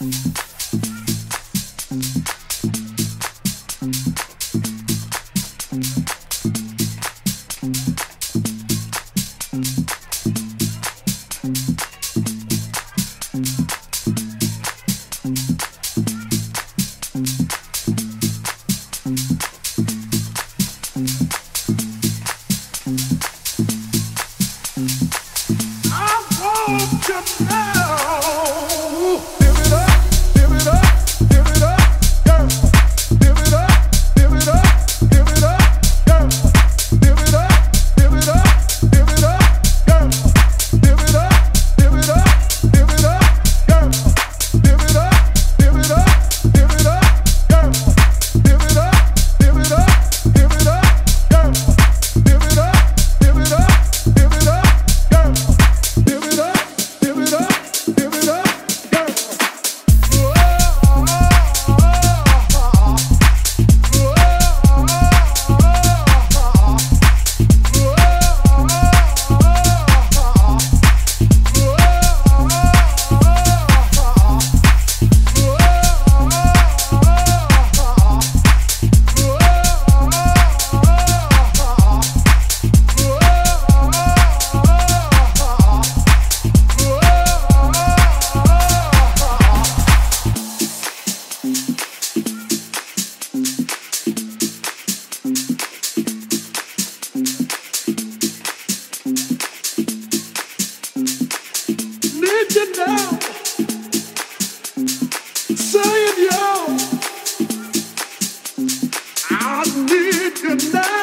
Let it take control.